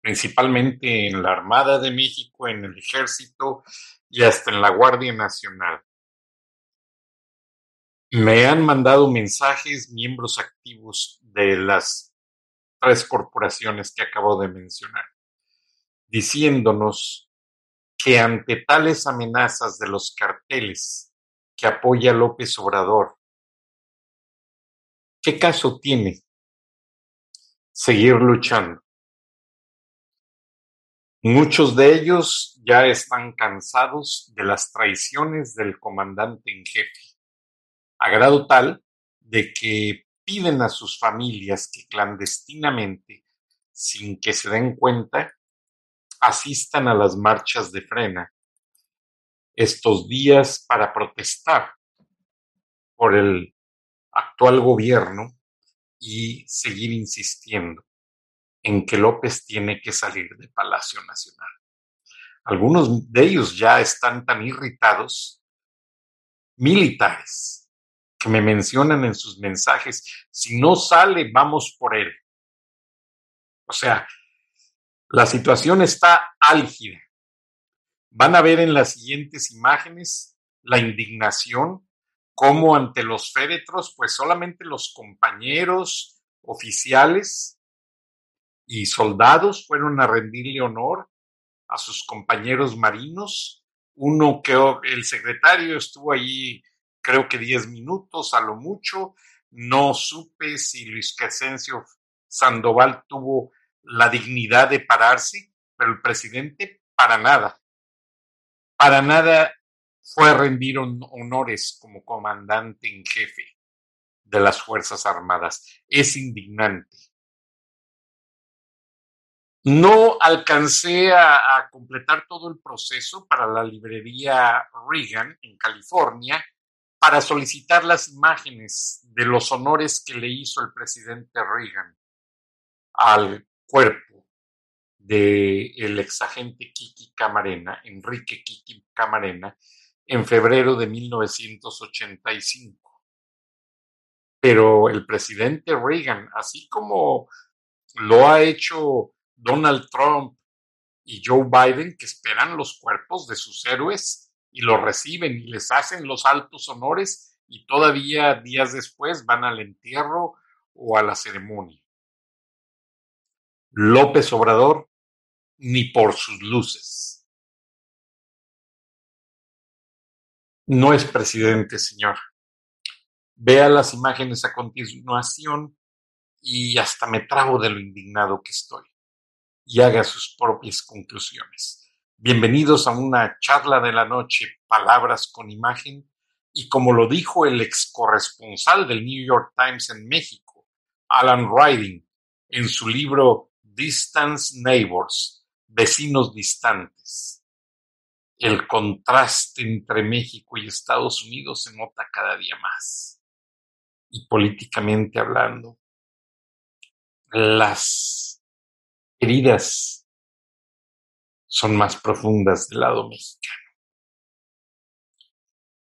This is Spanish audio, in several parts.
principalmente en la Armada de México, en el Ejército y hasta en la Guardia Nacional. Me han mandado mensajes miembros activos de las tres corporaciones que acabo de mencionar, diciéndonos que ante tales amenazas de los carteles que apoya López Obrador, ¿qué caso tiene seguir luchando. Muchos de ellos ya están cansados de las traiciones del comandante en jefe, a grado tal de que piden a sus familias que clandestinamente, sin que se den cuenta, asistan a las marchas de frena estos días para protestar por el actual gobierno y seguir insistiendo en que López tiene que salir de Palacio Nacional. Algunos de ellos ya están tan irritados, militares, que me mencionan en sus mensajes, si no sale, vamos por él. O sea, la situación está álgida. Van a ver en las siguientes imágenes la indignación como ante los féretros, pues solamente los compañeros oficiales y soldados fueron a rendirle honor a sus compañeros marinos. Uno que el secretario estuvo allí creo que diez minutos a lo mucho. No supe si Luis Crescencio Sandoval tuvo la dignidad de pararse, pero el presidente para nada. Para nada fue a rendir honores como comandante en jefe de las Fuerzas Armadas. Es indignante. No alcancé a, completar todo el proceso para la librería Reagan en California para solicitar las imágenes de los honores que le hizo el presidente Reagan al cuerpo del el exagente Kiki Camarena, Enrique Kiki Camarena, en febrero de 1985. Pero el presidente Reagan, así como lo ha hecho Donald Trump y Joe Biden, que esperan los cuerpos de sus héroes y los reciben y les hacen los altos honores y todavía días después van al entierro o a la ceremonia. López Obrador, ni por sus luces. No es presidente, señor. Vea las imágenes a continuación y hasta me trago de lo indignado que estoy. Y haga sus propias conclusiones. Bienvenidos a una charla de la noche, palabras con imagen, y como lo dijo el ex corresponsal del New York Times en México, Alan Riding, en su libro Distance Neighbors, Vecinos Distantes el contraste entre México y Estados Unidos se nota cada día más. Y políticamente hablando, las heridas son más profundas del lado mexicano.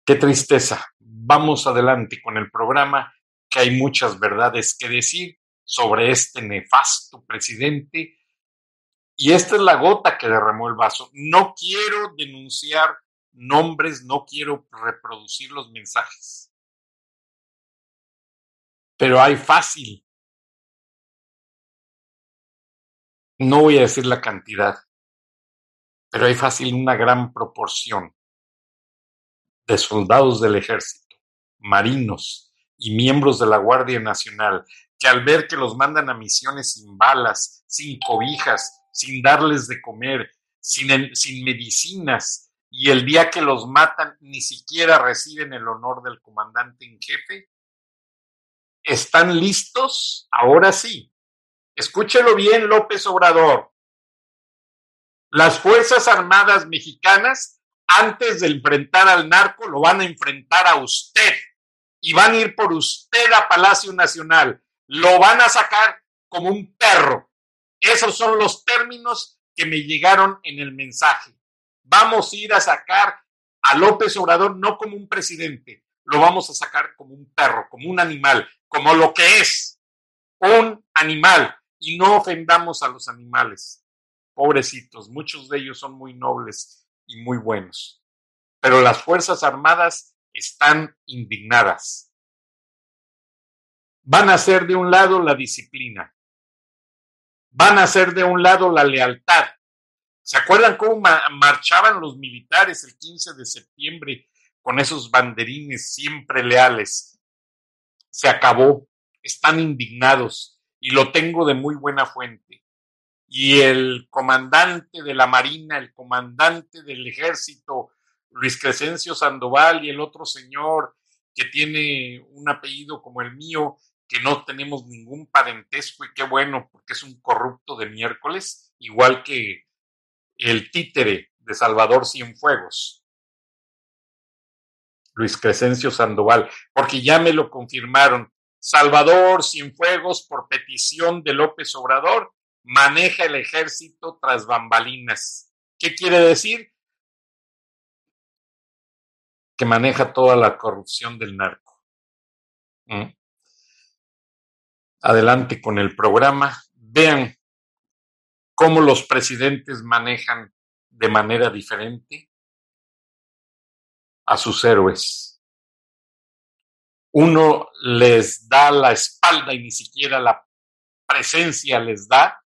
Qué tristeza. Vamos adelante con el programa, que hay muchas verdades que decir sobre este nefasto presidente y esta es la gota que derramó el vaso. No quiero denunciar nombres, no quiero reproducir los mensajes. Pero hay fácil. No voy a decir la cantidad. pero hay fácil una gran proporción de soldados del ejército, marinos y miembros de la Guardia Nacional que al ver que los mandan a misiones sin balas, sin cobijas, sin darles de comer, sin, medicinas, y el día que los matan ni siquiera reciben el honor del comandante en jefe, están listos, ahora sí. Escúchelo bien, López Obrador. Las Fuerzas Armadas Mexicanas, antes de enfrentar al narco, lo van a enfrentar a usted y van a ir por usted a Palacio Nacional. Lo van a sacar como un perro. Esos son los términos que me llegaron en el mensaje. Vamos a ir a sacar a López Obrador no como un presidente, lo vamos a sacar como un perro, como un animal, como lo que es, un animal. Y no ofendamos a los animales. Pobrecitos, muchos de ellos son muy nobles y muy buenos. Pero las Fuerzas Armadas están indignadas. Van a ser de un lado la disciplina, van a ser de un lado la lealtad. ¿Se acuerdan cómo marchaban los militares el 15 de septiembre con esos banderines siempre leales? Se acabó, están indignados y lo tengo de muy buena fuente. Y el comandante de la Marina, el comandante del ejército, Luis Crescencio Sandoval y el otro señor que tiene un apellido como el mío, que no tenemos ningún parentesco y qué bueno, porque es un corrupto de miércoles, igual que el títere de Salvador Cienfuegos, Luis Crescencio Sandoval, porque ya me lo confirmaron. Salvador Cienfuegos, por petición de López Obrador, maneja el ejército tras bambalinas. ¿Qué quiere decir? Que maneja toda la corrupción del narco. ¿Mm? adelante con el programa. Vean cómo los presidentes manejan de manera diferente a sus héroes. Uno les da la espalda y ni siquiera la presencia les da.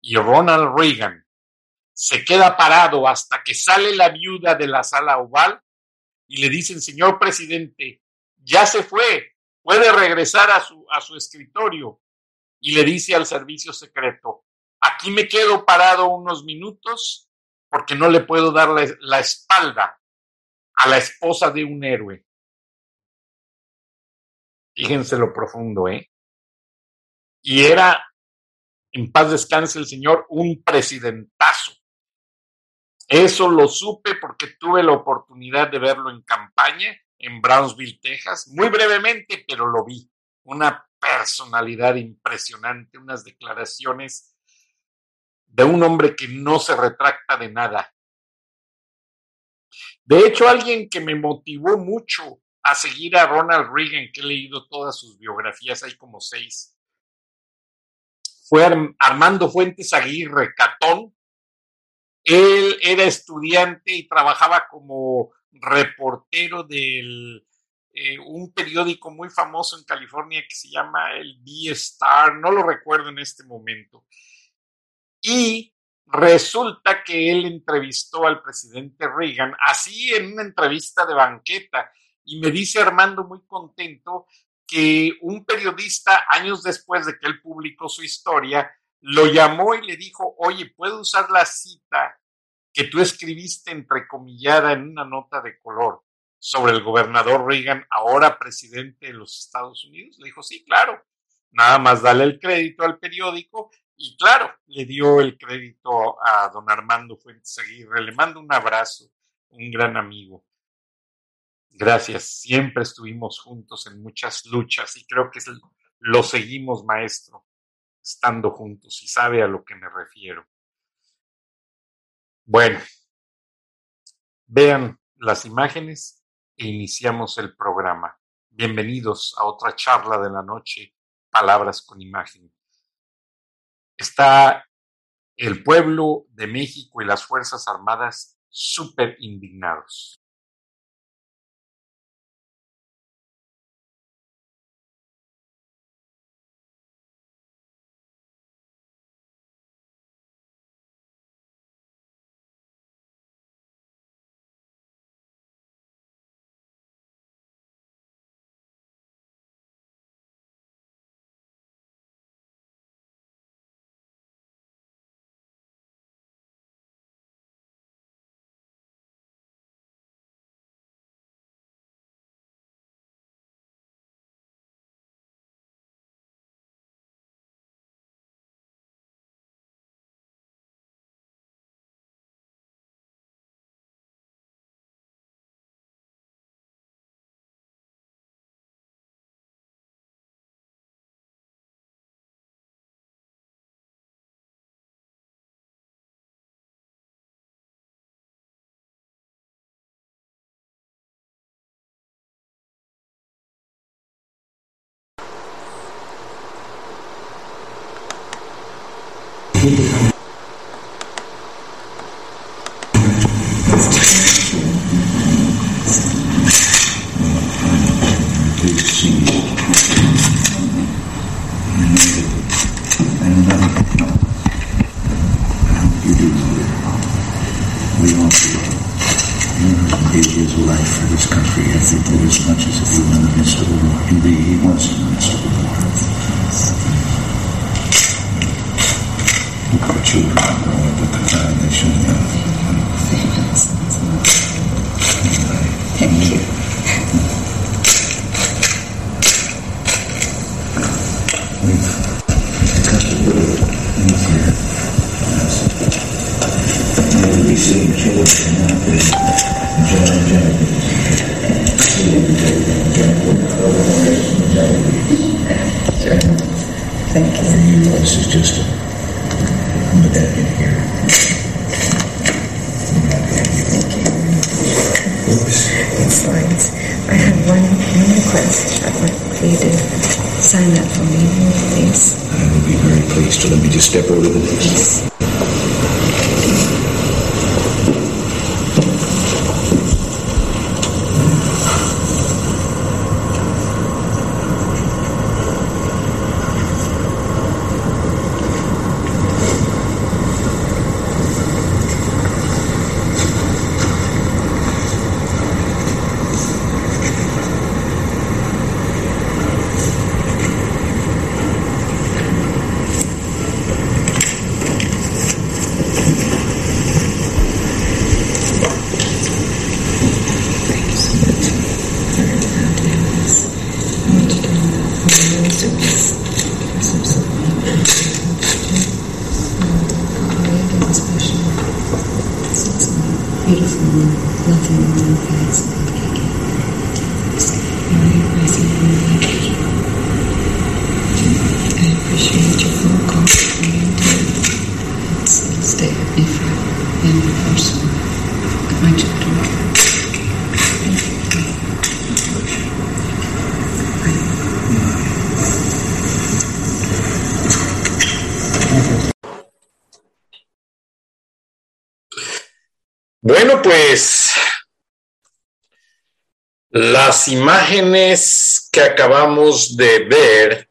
Y Ronald Reagan se queda parado hasta que sale la viuda de la sala oval y le dicen, señor presidente, ya se fue, puede regresar a su, a su escritorio y le dice al servicio secreto, aquí me quedo parado unos minutos porque no le puedo dar la, la espalda a la esposa de un héroe. Fíjense lo profundo, ¿eh? Y era, en paz descanse el Señor, un presidentazo. Eso lo supe porque tuve la oportunidad de verlo en campaña en Brownsville, Texas, muy brevemente, pero lo vi. Una personalidad impresionante, unas declaraciones de un hombre que no se retracta de nada. De hecho, alguien que me motivó mucho a seguir a Ronald Reagan, que he leído todas sus biografías, hay como seis, fue Armando Fuentes Aguirre Catón. Él era estudiante y trabajaba como reportero de eh, un periódico muy famoso en California que se llama el B-Star, no lo recuerdo en este momento. Y resulta que él entrevistó al presidente Reagan, así en una entrevista de banqueta, y me dice Armando muy contento que un periodista, años después de que él publicó su historia, lo llamó y le dijo, oye, ¿puedo usar la cita que tú escribiste entrecomillada en una nota de color sobre el gobernador Reagan, ahora presidente de los Estados Unidos? Le dijo, sí, claro, nada más dale el crédito al periódico y claro, le dio el crédito a don Armando Fuentes Aguirre. Le mando un abrazo, un gran amigo. Gracias, siempre estuvimos juntos en muchas luchas y creo que lo seguimos, maestro, estando juntos y sabe a lo que me refiero. Bueno, vean las imágenes e iniciamos el programa. Bienvenidos a otra charla de la noche, Palabras con Imagen. Está el pueblo de México y las Fuerzas Armadas súper indignados. I'd for you to sign that for me, please. I would be very pleased to let me just step over the Yes. Bueno, pues las imágenes que acabamos de ver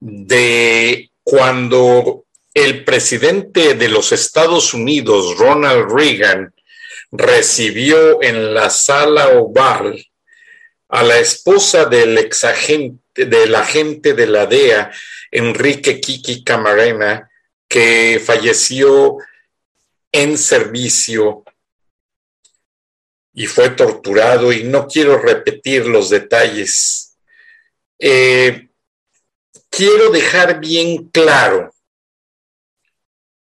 de cuando el presidente de los Estados Unidos, Ronald Reagan, recibió en la sala oval a la esposa del exagente, del agente de la DEA, Enrique Kiki Camarena, que falleció en servicio y fue torturado y no quiero repetir los detalles. Eh, quiero dejar bien claro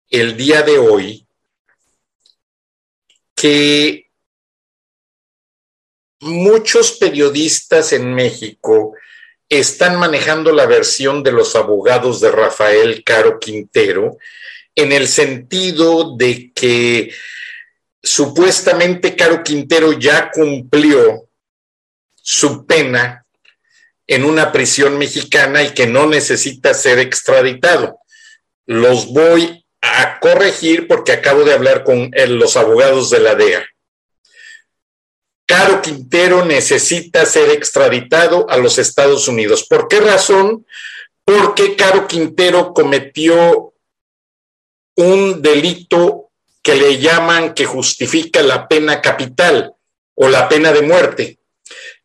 el día de hoy que muchos periodistas en México están manejando la versión de los abogados de Rafael Caro Quintero en el sentido de que supuestamente Caro Quintero ya cumplió su pena en una prisión mexicana y que no necesita ser extraditado. Los voy a corregir porque acabo de hablar con los abogados de la DEA. Caro Quintero necesita ser extraditado a los Estados Unidos. ¿Por qué razón? Porque Caro Quintero cometió un delito que le llaman que justifica la pena capital o la pena de muerte.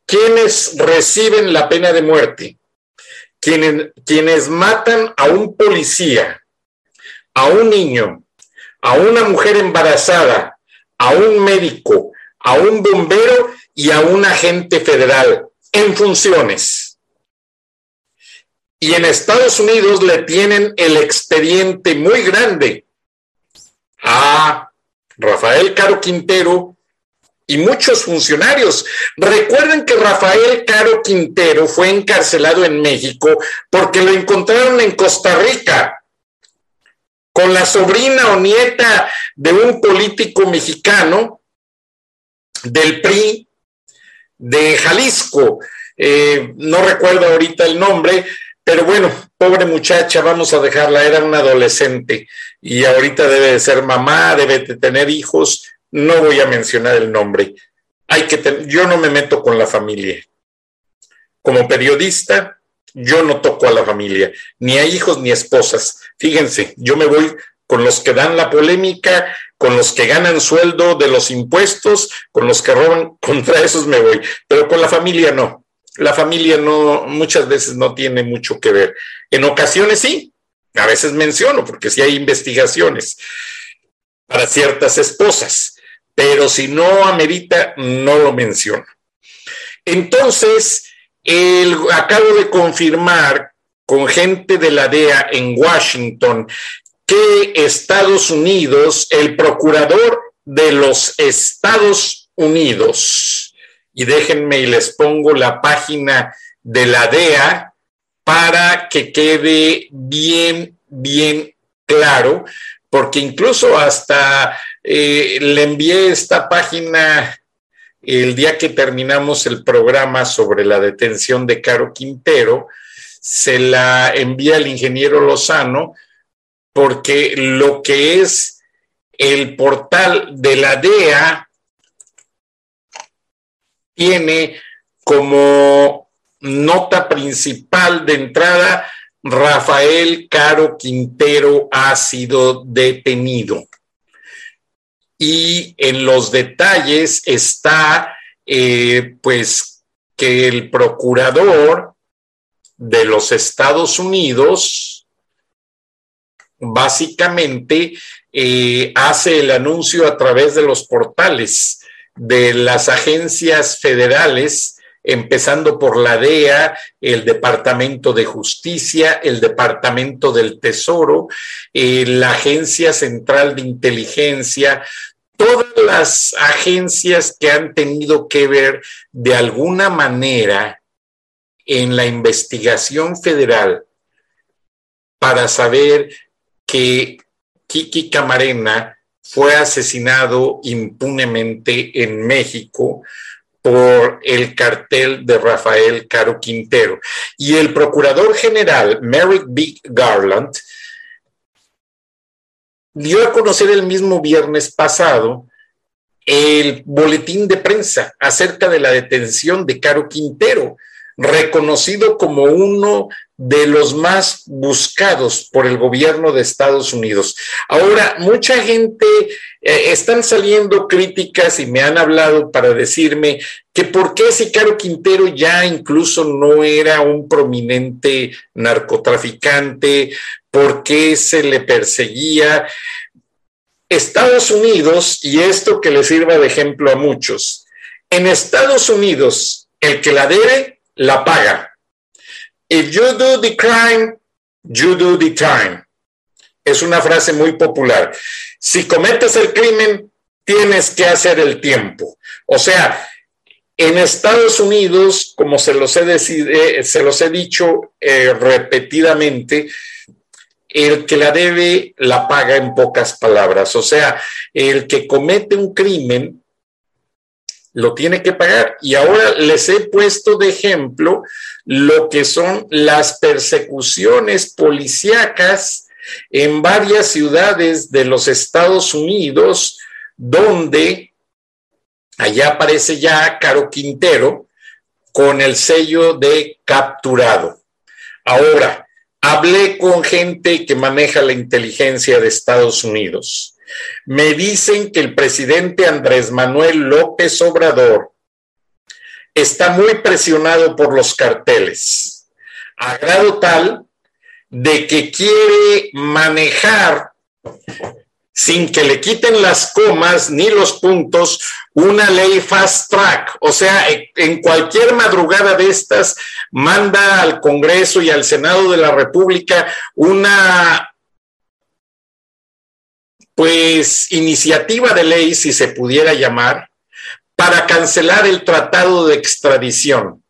¿Quiénes reciben la pena de muerte? Quienes, quienes matan a un policía, a un niño, a una mujer embarazada, a un médico, a un bombero y a un agente federal en funciones. Y en Estados Unidos le tienen el expediente muy grande a Rafael Caro Quintero y muchos funcionarios. Recuerden que Rafael Caro Quintero fue encarcelado en México porque lo encontraron en Costa Rica con la sobrina o nieta de un político mexicano del PRI de Jalisco. Eh, no recuerdo ahorita el nombre, pero bueno, pobre muchacha, vamos a dejarla, era una adolescente y ahorita debe de ser mamá, debe de tener hijos, no voy a mencionar el nombre. Hay que yo no me meto con la familia. Como periodista, yo no toco a la familia, ni a hijos ni a esposas. Fíjense, yo me voy con los que dan la polémica, con los que ganan sueldo de los impuestos, con los que roban, contra esos me voy, pero con la familia no. La familia no, muchas veces no tiene mucho que ver. En ocasiones sí, a veces menciono, porque sí hay investigaciones para ciertas esposas, pero si no amerita, no lo menciono. Entonces, el, acabo de confirmar con gente de la DEA en Washington que Estados Unidos, el procurador de los Estados Unidos, y déjenme y les pongo la página de la DEA para que quede bien, bien claro, porque incluso hasta eh, le envié esta página el día que terminamos el programa sobre la detención de Caro Quintero, se la envía el ingeniero Lozano porque lo que es el portal de la DEA tiene como nota principal de entrada, Rafael Caro Quintero ha sido detenido. Y en los detalles está, eh, pues, que el procurador de los Estados Unidos, básicamente eh, hace el anuncio a través de los portales de las agencias federales, empezando por la DEA, el Departamento de Justicia, el Departamento del Tesoro, eh, la Agencia Central de Inteligencia, todas las agencias que han tenido que ver de alguna manera en la investigación federal para saber que Kiki Camarena fue asesinado impunemente en México por el cartel de Rafael Caro Quintero. Y el procurador general, Merrick B. Garland, dio a conocer el mismo viernes pasado el boletín de prensa acerca de la detención de Caro Quintero, reconocido como uno de los más buscados por el gobierno de Estados Unidos. Ahora, mucha gente, eh, están saliendo críticas y me han hablado para decirme que por qué si Caro Quintero ya incluso no era un prominente narcotraficante, por qué se le perseguía. Estados Unidos, y esto que le sirva de ejemplo a muchos, en Estados Unidos, el que la debe, la paga If you do the crime, you do the time. Es una frase muy popular. Si cometes el crimen, tienes que hacer el tiempo. O sea, en Estados Unidos, como se los he, se los he dicho eh, repetidamente, el que la debe la paga en pocas palabras. O sea, el que comete un crimen lo tiene que pagar. Y ahora les he puesto de ejemplo lo que son las persecuciones policíacas en varias ciudades de los Estados Unidos, donde allá aparece ya Caro Quintero con el sello de capturado. Ahora, hablé con gente que maneja la inteligencia de Estados Unidos me dicen que el presidente Andrés Manuel López Obrador está muy presionado por los carteles, a grado tal de que quiere manejar sin que le quiten las comas ni los puntos, una ley fast track. O sea, en cualquier madrugada de estas, manda al Congreso y al Senado de la República una pues iniciativa de ley, si se pudiera llamar, para cancelar el tratado de extradición.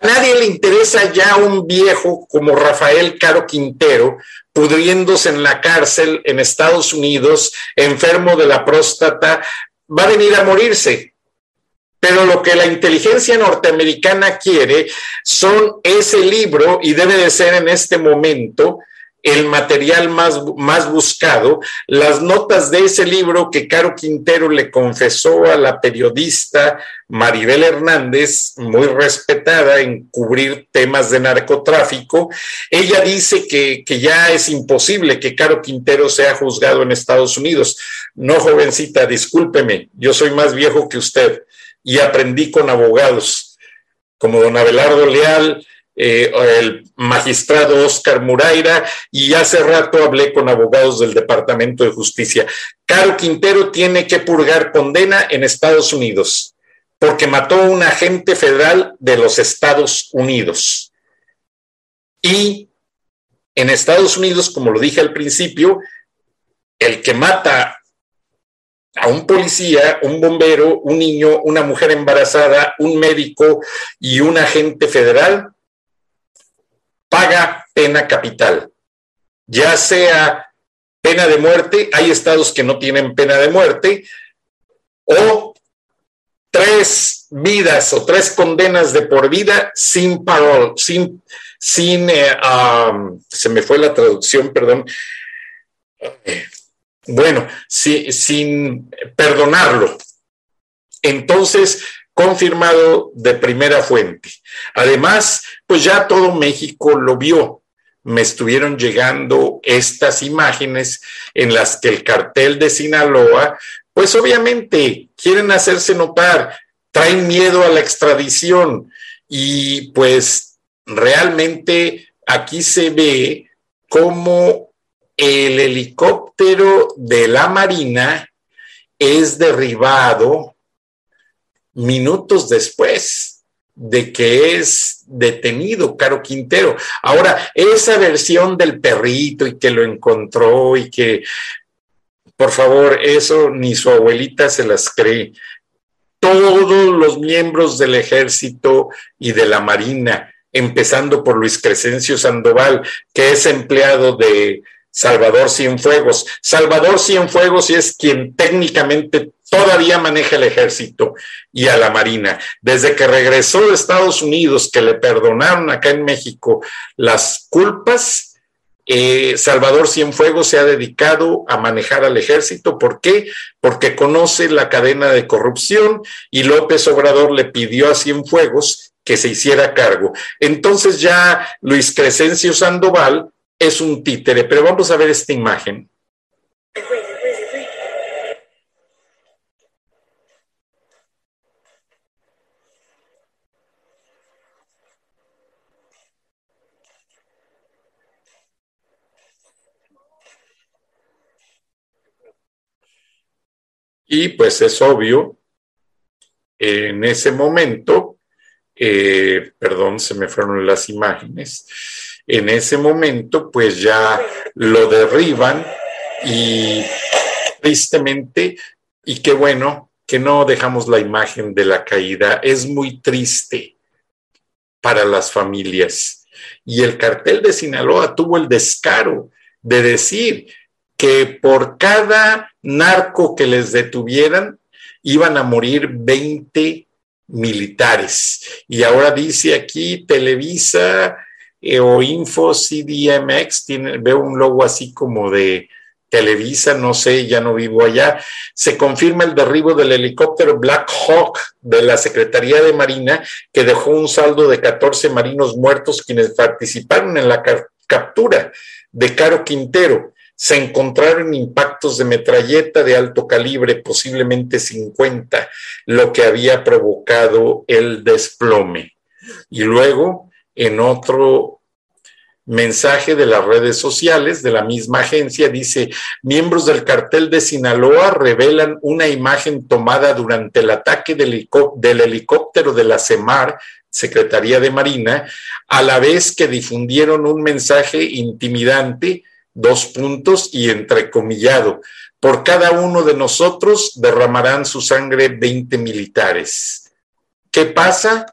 A nadie le interesa ya un viejo como Rafael Caro Quintero pudriéndose en la cárcel en Estados Unidos, enfermo de la próstata, va a venir a morirse. Pero lo que la inteligencia norteamericana quiere son ese libro, y debe de ser en este momento, el material más, más buscado, las notas de ese libro que Caro Quintero le confesó a la periodista Maribel Hernández, muy respetada en cubrir temas de narcotráfico. Ella dice que, que ya es imposible que Caro Quintero sea juzgado en Estados Unidos. No, jovencita, discúlpeme, yo soy más viejo que usted y aprendí con abogados como don Abelardo Leal, eh, el magistrado Oscar Muraira y hace rato hablé con abogados del Departamento de Justicia. Caro Quintero tiene que purgar condena en Estados Unidos porque mató a un agente federal de los Estados Unidos. Y en Estados Unidos, como lo dije al principio, el que mata a un policía, un bombero, un niño, una mujer embarazada, un médico y un agente federal paga pena capital, ya sea pena de muerte, hay estados que no tienen pena de muerte, o tres vidas o tres condenas de por vida sin parol, sin, sin eh, se me fue la traducción, perdón. Bueno, sin perdonarlo. Entonces, confirmado de primera fuente. Además, pues ya todo México lo vio. Me estuvieron llegando estas imágenes en las que el cartel de Sinaloa, pues obviamente quieren hacerse notar, traen miedo a la extradición y pues realmente aquí se ve cómo el helicóptero de la Marina es derribado minutos después de que es detenido Caro Quintero. Ahora, esa versión del perrito y que lo encontró y que, por favor, eso ni su abuelita se las cree. Todos los miembros del ejército y de la marina, empezando por Luis Crescencio Sandoval, que es empleado de Salvador Cienfuegos. Salvador Cienfuegos es quien técnicamente todavía maneja el ejército y a la marina. Desde que regresó de Estados Unidos, que le perdonaron acá en México las culpas, eh, Salvador Cienfuegos se ha dedicado a manejar al ejército. ¿Por qué? Porque conoce la cadena de corrupción y López Obrador le pidió a Cienfuegos que se hiciera cargo. Entonces ya Luis Crescencio Sandoval es un títere, pero vamos a ver esta imagen. Y pues es obvio, en ese momento, eh, perdón, se me fueron las imágenes, en ese momento pues ya lo derriban y tristemente, y qué bueno que no dejamos la imagen de la caída, es muy triste para las familias. Y el cartel de Sinaloa tuvo el descaro de decir que por cada narco que les detuvieran iban a morir 20 militares. Y ahora dice aquí Televisa eh, o Info CDMX, tiene, veo un logo así como de Televisa, no sé, ya no vivo allá. Se confirma el derribo del helicóptero Black Hawk de la Secretaría de Marina, que dejó un saldo de 14 marinos muertos quienes participaron en la captura de Caro Quintero. Se encontraron impactos de metralleta de alto calibre, posiblemente 50, lo que había provocado el desplome. Y luego en otro mensaje de las redes sociales de la misma agencia, dice, miembros del cartel de Sinaloa revelan una imagen tomada durante el ataque del, helicóptero de la CEMAR, Secretaría de Marina, a la vez que difundieron un mensaje intimidante, dos puntos y entrecomillado. Por cada uno de nosotros derramarán su sangre 20 militares. ¿Qué pasa?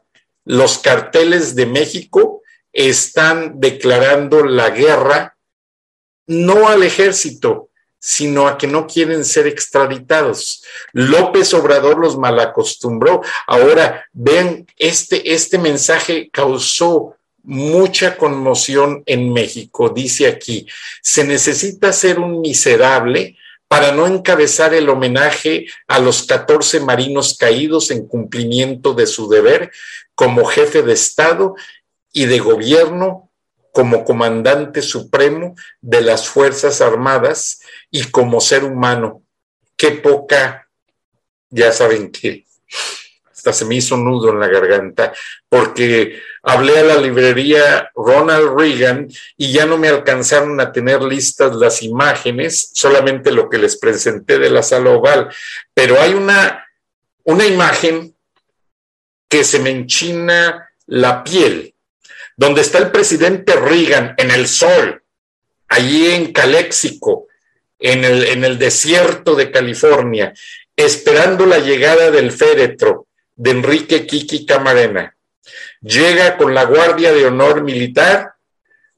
los carteles de México están declarando la guerra no al ejército, sino a que no quieren ser extraditados. López Obrador los malacostumbró. Ahora, ven, este, este mensaje causó mucha conmoción en México. Dice aquí, se necesita ser un miserable para no encabezar el homenaje a los 14 marinos caídos en cumplimiento de su deber como jefe de Estado y de gobierno, como comandante supremo de las Fuerzas Armadas y como ser humano. Qué poca, ya saben qué, hasta se me hizo nudo en la garganta, porque hablé a la librería Ronald Reagan y ya no me alcanzaron a tener listas las imágenes, solamente lo que les presenté de la sala oval, pero hay una, una imagen que se me enchina la piel, donde está el presidente Reagan en el sol, allí en Caléxico, en el, en el desierto de California, esperando la llegada del féretro de Enrique Kiki Camarena. Llega con la Guardia de Honor Militar,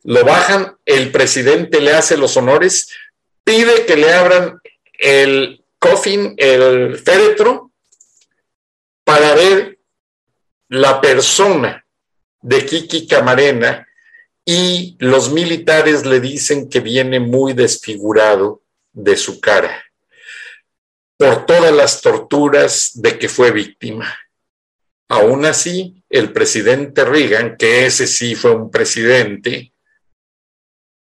lo bajan, el presidente le hace los honores, pide que le abran el coffin, el féretro, para ver la persona de Kiki Camarena y los militares le dicen que viene muy desfigurado de su cara por todas las torturas de que fue víctima. Aún así, el presidente Reagan, que ese sí fue un presidente,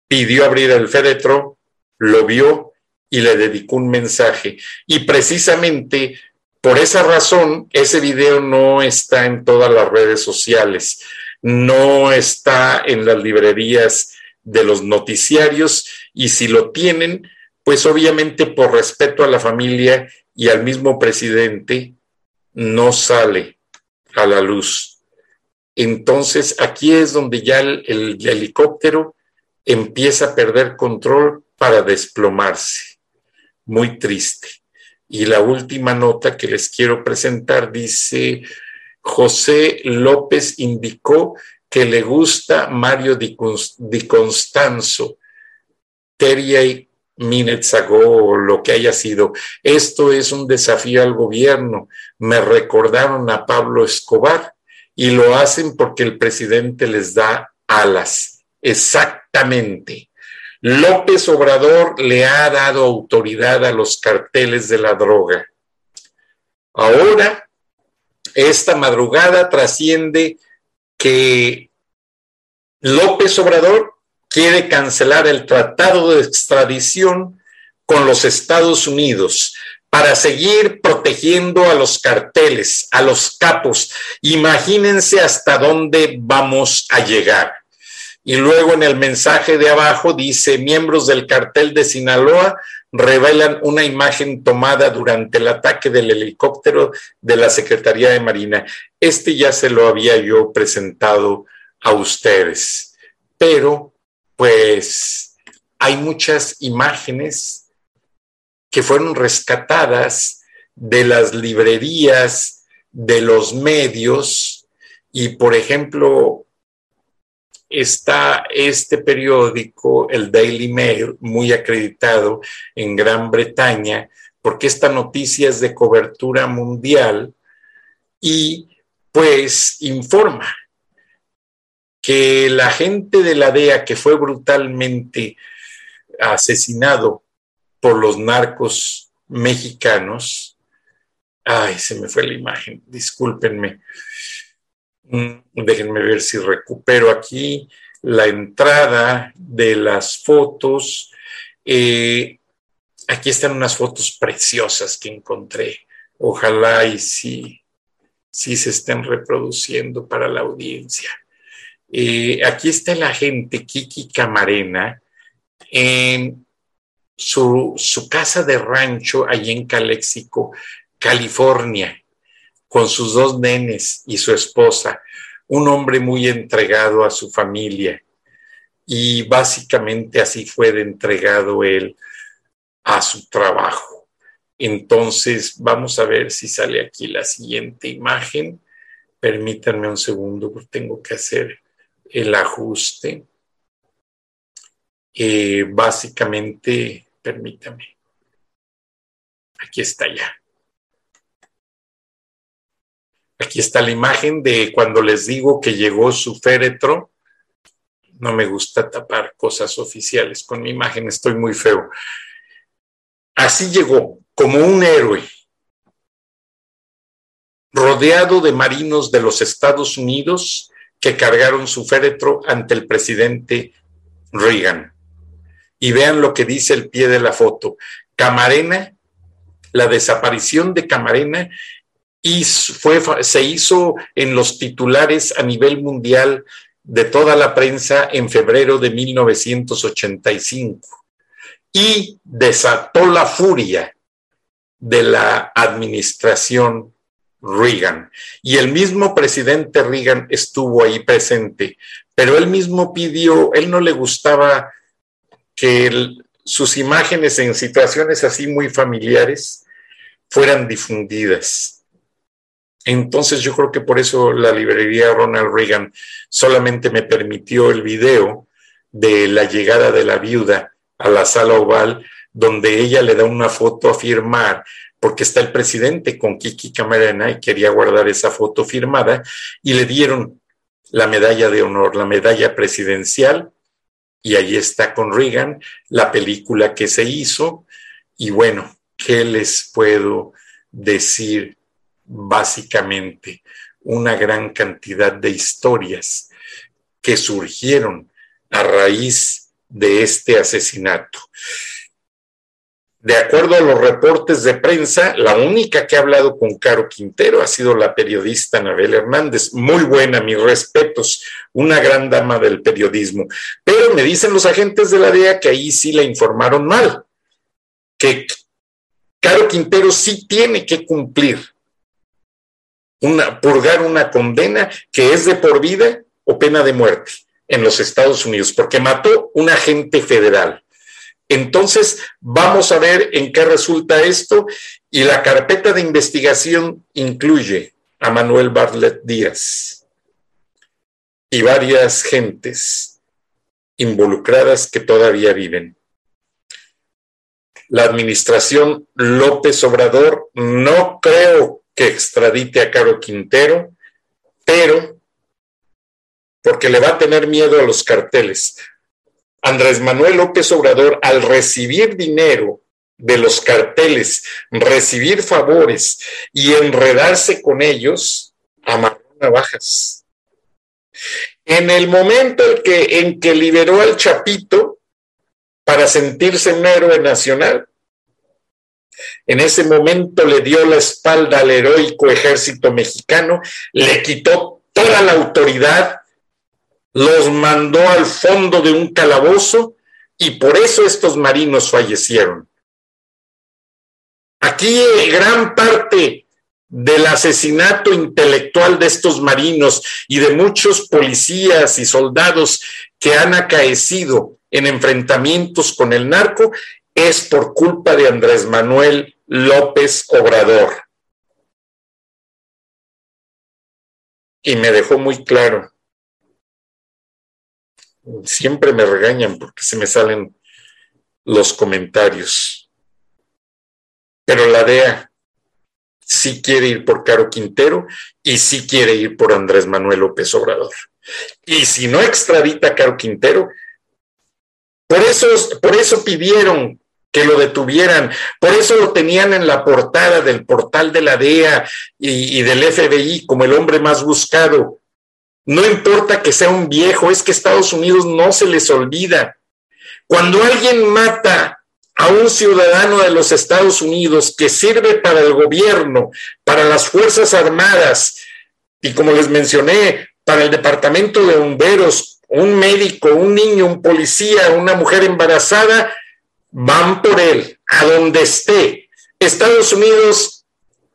pidió abrir el féretro, lo vio y le dedicó un mensaje. Y precisamente por esa razón, ese video no está en todas las redes sociales, no está en las librerías de los noticiarios y si lo tienen, pues obviamente por respeto a la familia y al mismo presidente, no sale a la luz. Entonces, aquí es donde ya el, helicóptero empieza a perder control para desplomarse. Muy triste. Y la última nota que les quiero presentar dice, José López indicó que le gusta Mario Di, Constanzo, Terry minutes o lo que haya sido. Esto es un desafío al gobierno. Me recordaron a Pablo Escobar y lo hacen porque el presidente les da alas. Exactamente. López Obrador le ha dado autoridad a los carteles de la droga. Ahora, esta madrugada trasciende que López Obrador quiere cancelar el tratado de extradición con los Estados Unidos para seguir protegiendo a los carteles, a los capos. Imagínense hasta dónde vamos a llegar. Y luego en el mensaje de abajo dice, miembros del cartel de Sinaloa revelan una imagen tomada durante el ataque del helicóptero de la Secretaría de Marina. Este ya se lo había yo presentado a ustedes, pero pues hay muchas imágenes que fueron rescatadas de las librerías, de los medios, y por ejemplo, está este periódico, el Daily Mail, muy acreditado en Gran Bretaña, porque esta noticia es de cobertura mundial y pues informa que la gente de la DEA que fue brutalmente asesinado por los narcos mexicanos, ay, se me fue la imagen, discúlpenme, mm, déjenme ver si recupero aquí la entrada de las fotos. Eh, aquí están unas fotos preciosas que encontré. Ojalá y sí, sí se estén reproduciendo para la audiencia. Eh, aquí está la gente, Kiki Camarena, en su, su, casa de rancho allí en Calexico, California, con sus dos nenes y su esposa, un hombre muy entregado a su familia. Y básicamente así fue entregado él a su trabajo. Entonces, vamos a ver si sale aquí la siguiente imagen. Permítanme un segundo, porque tengo que hacer el ajuste. Eh, básicamente, permítame, aquí está ya. Aquí está la imagen de cuando les digo que llegó su féretro no me gusta tapar cosas oficiales con mi imagen, estoy muy feo. Así llegó, como un héroe, rodeado de marinos de los Estados Unidos que cargaron su féretro ante el presidente Reagan. Y vean lo que dice el pie de la foto. Camarena, la desaparición de Camarena fue, se hizo en los titulares a nivel mundial de toda la prensa en febrero de 1985 y desató la furia de la administración Reagan. Y el mismo presidente Reagan estuvo ahí presente, pero él mismo pidió, él no le gustaba que sus imágenes en situaciones así muy familiares fueran difundidas. Entonces yo creo que por eso la librería Ronald Reagan solamente me permitió el video de la llegada de la viuda a la sala oval, donde ella le da una foto a firmar, porque está el presidente con Kiki Camarena y quería guardar esa foto firmada, y le dieron la medalla de honor, la medalla presidencial, y ahí está con Reagan la película que se hizo, y bueno, ¿qué les puedo decir básicamente? Una gran cantidad de historias que surgieron a raíz de este asesinato. De acuerdo a los reportes de prensa, la única que ha hablado con Caro Quintero ha sido la periodista Anabel Hernández. Muy buena, mis respetos, una gran dama del periodismo. Pero me dicen los agentes de la DEA que ahí sí la informaron mal, que Caro Quintero sí tiene que cumplir, una, purgar una condena que es de por vida o pena de muerte en los Estados Unidos, porque mató un agente federal. Entonces, vamos a ver en qué resulta esto y la carpeta de investigación incluye a Manuel Bartlett Díaz y varias gentes involucradas que todavía viven. La administración López Obrador no creo que extradite a Caro Quintero, pero porque le va a tener miedo a los carteles. Andrés Manuel López Obrador, al recibir dinero de los carteles, recibir favores y enredarse con ellos, amarró navajas. En el momento en que, en que liberó al Chapito para sentirse un héroe nacional, en ese momento le dio la espalda al heroico ejército mexicano, le quitó toda la autoridad los mandó al fondo de un calabozo y por eso estos marinos fallecieron. Aquí gran parte del asesinato intelectual de estos marinos y de muchos policías y soldados que han acaecido en enfrentamientos con el narco es por culpa de Andrés Manuel López Obrador. Y me dejó muy claro siempre me regañan porque se me salen los comentarios. Pero la DEA sí quiere ir por Caro Quintero y sí quiere ir por Andrés Manuel López Obrador. Y si no extradita a Caro Quintero, por eso, por eso pidieron que lo detuvieran, por eso lo tenían en la portada del portal de la DEA y, y del FBI como el hombre más buscado, no importa que sea un viejo, es que Estados Unidos no se les olvida. Cuando alguien mata a un ciudadano de los Estados Unidos que sirve para el gobierno, para las Fuerzas Armadas y como les mencioné, para el Departamento de Bomberos, un médico, un niño, un policía, una mujer embarazada, van por él, a donde esté. Estados Unidos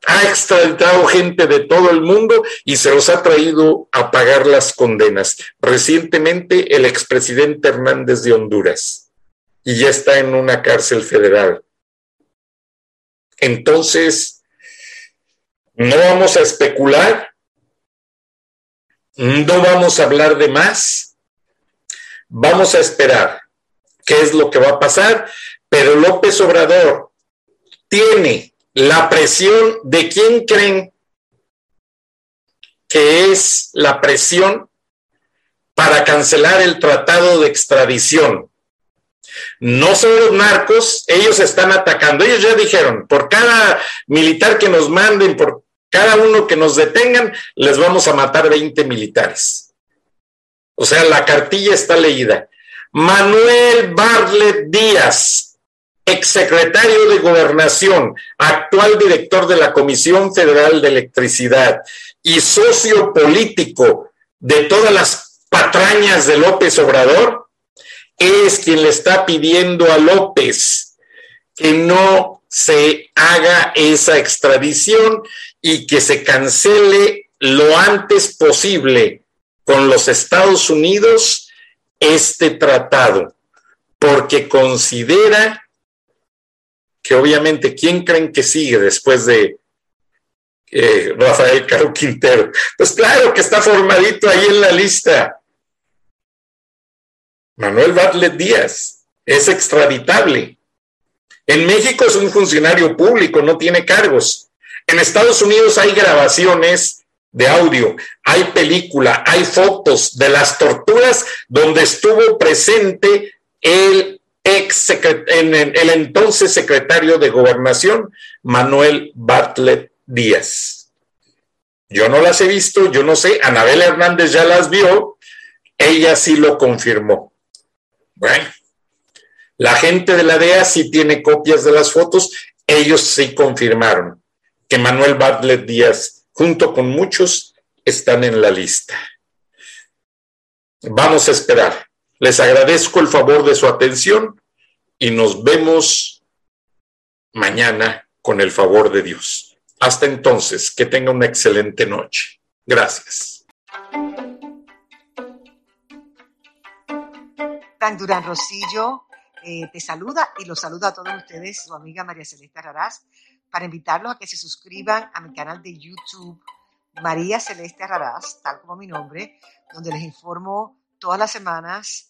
ha extraditado gente de todo el mundo y se los ha traído a pagar las condenas. Recientemente el expresidente Hernández de Honduras y ya está en una cárcel federal. Entonces, no vamos a especular, no vamos a hablar de más, vamos a esperar qué es lo que va a pasar, pero López Obrador tiene la presión de quién creen que es la presión para cancelar el tratado de extradición. No son los narcos, ellos están atacando. Ellos ya dijeron, por cada militar que nos manden, por cada uno que nos detengan, les vamos a matar 20 militares. O sea, la cartilla está leída. Manuel Barlet Díaz, exsecretario de Gobernación, actual director de la Comisión Federal de Electricidad y socio político de todas las patrañas de López Obrador, es quien le está pidiendo a López que no se haga esa extradición y que se cancele lo antes posible con los Estados Unidos este tratado, porque considera que obviamente, ¿quién creen que sigue después de eh, Rafael Caro Quintero? Pues claro que está formadito ahí en la lista. Manuel Bartlett Díaz es extraditable. En México es un funcionario público, no tiene cargos. En Estados Unidos hay grabaciones de audio, hay película, hay fotos de las torturas donde estuvo presente el ex el entonces secretario de gobernación, Manuel Bartlett Díaz. Yo no las he visto, yo no sé, Anabel Hernández ya las vio, ella sí lo confirmó. Bueno, la gente de la DEA sí tiene copias de las fotos, ellos sí confirmaron que Manuel Bartlett Díaz, junto con muchos, están en la lista. Vamos a esperar. Les agradezco el favor de su atención y nos vemos mañana con el favor de Dios. Hasta entonces, que tenga una excelente noche. Gracias. Dan Durán Rosillo eh, te saluda y los saluda a todos ustedes, su amiga María Celeste Raraz, para invitarlos a que se suscriban a mi canal de YouTube, María Celeste Raraz, tal como mi nombre, donde les informo todas las semanas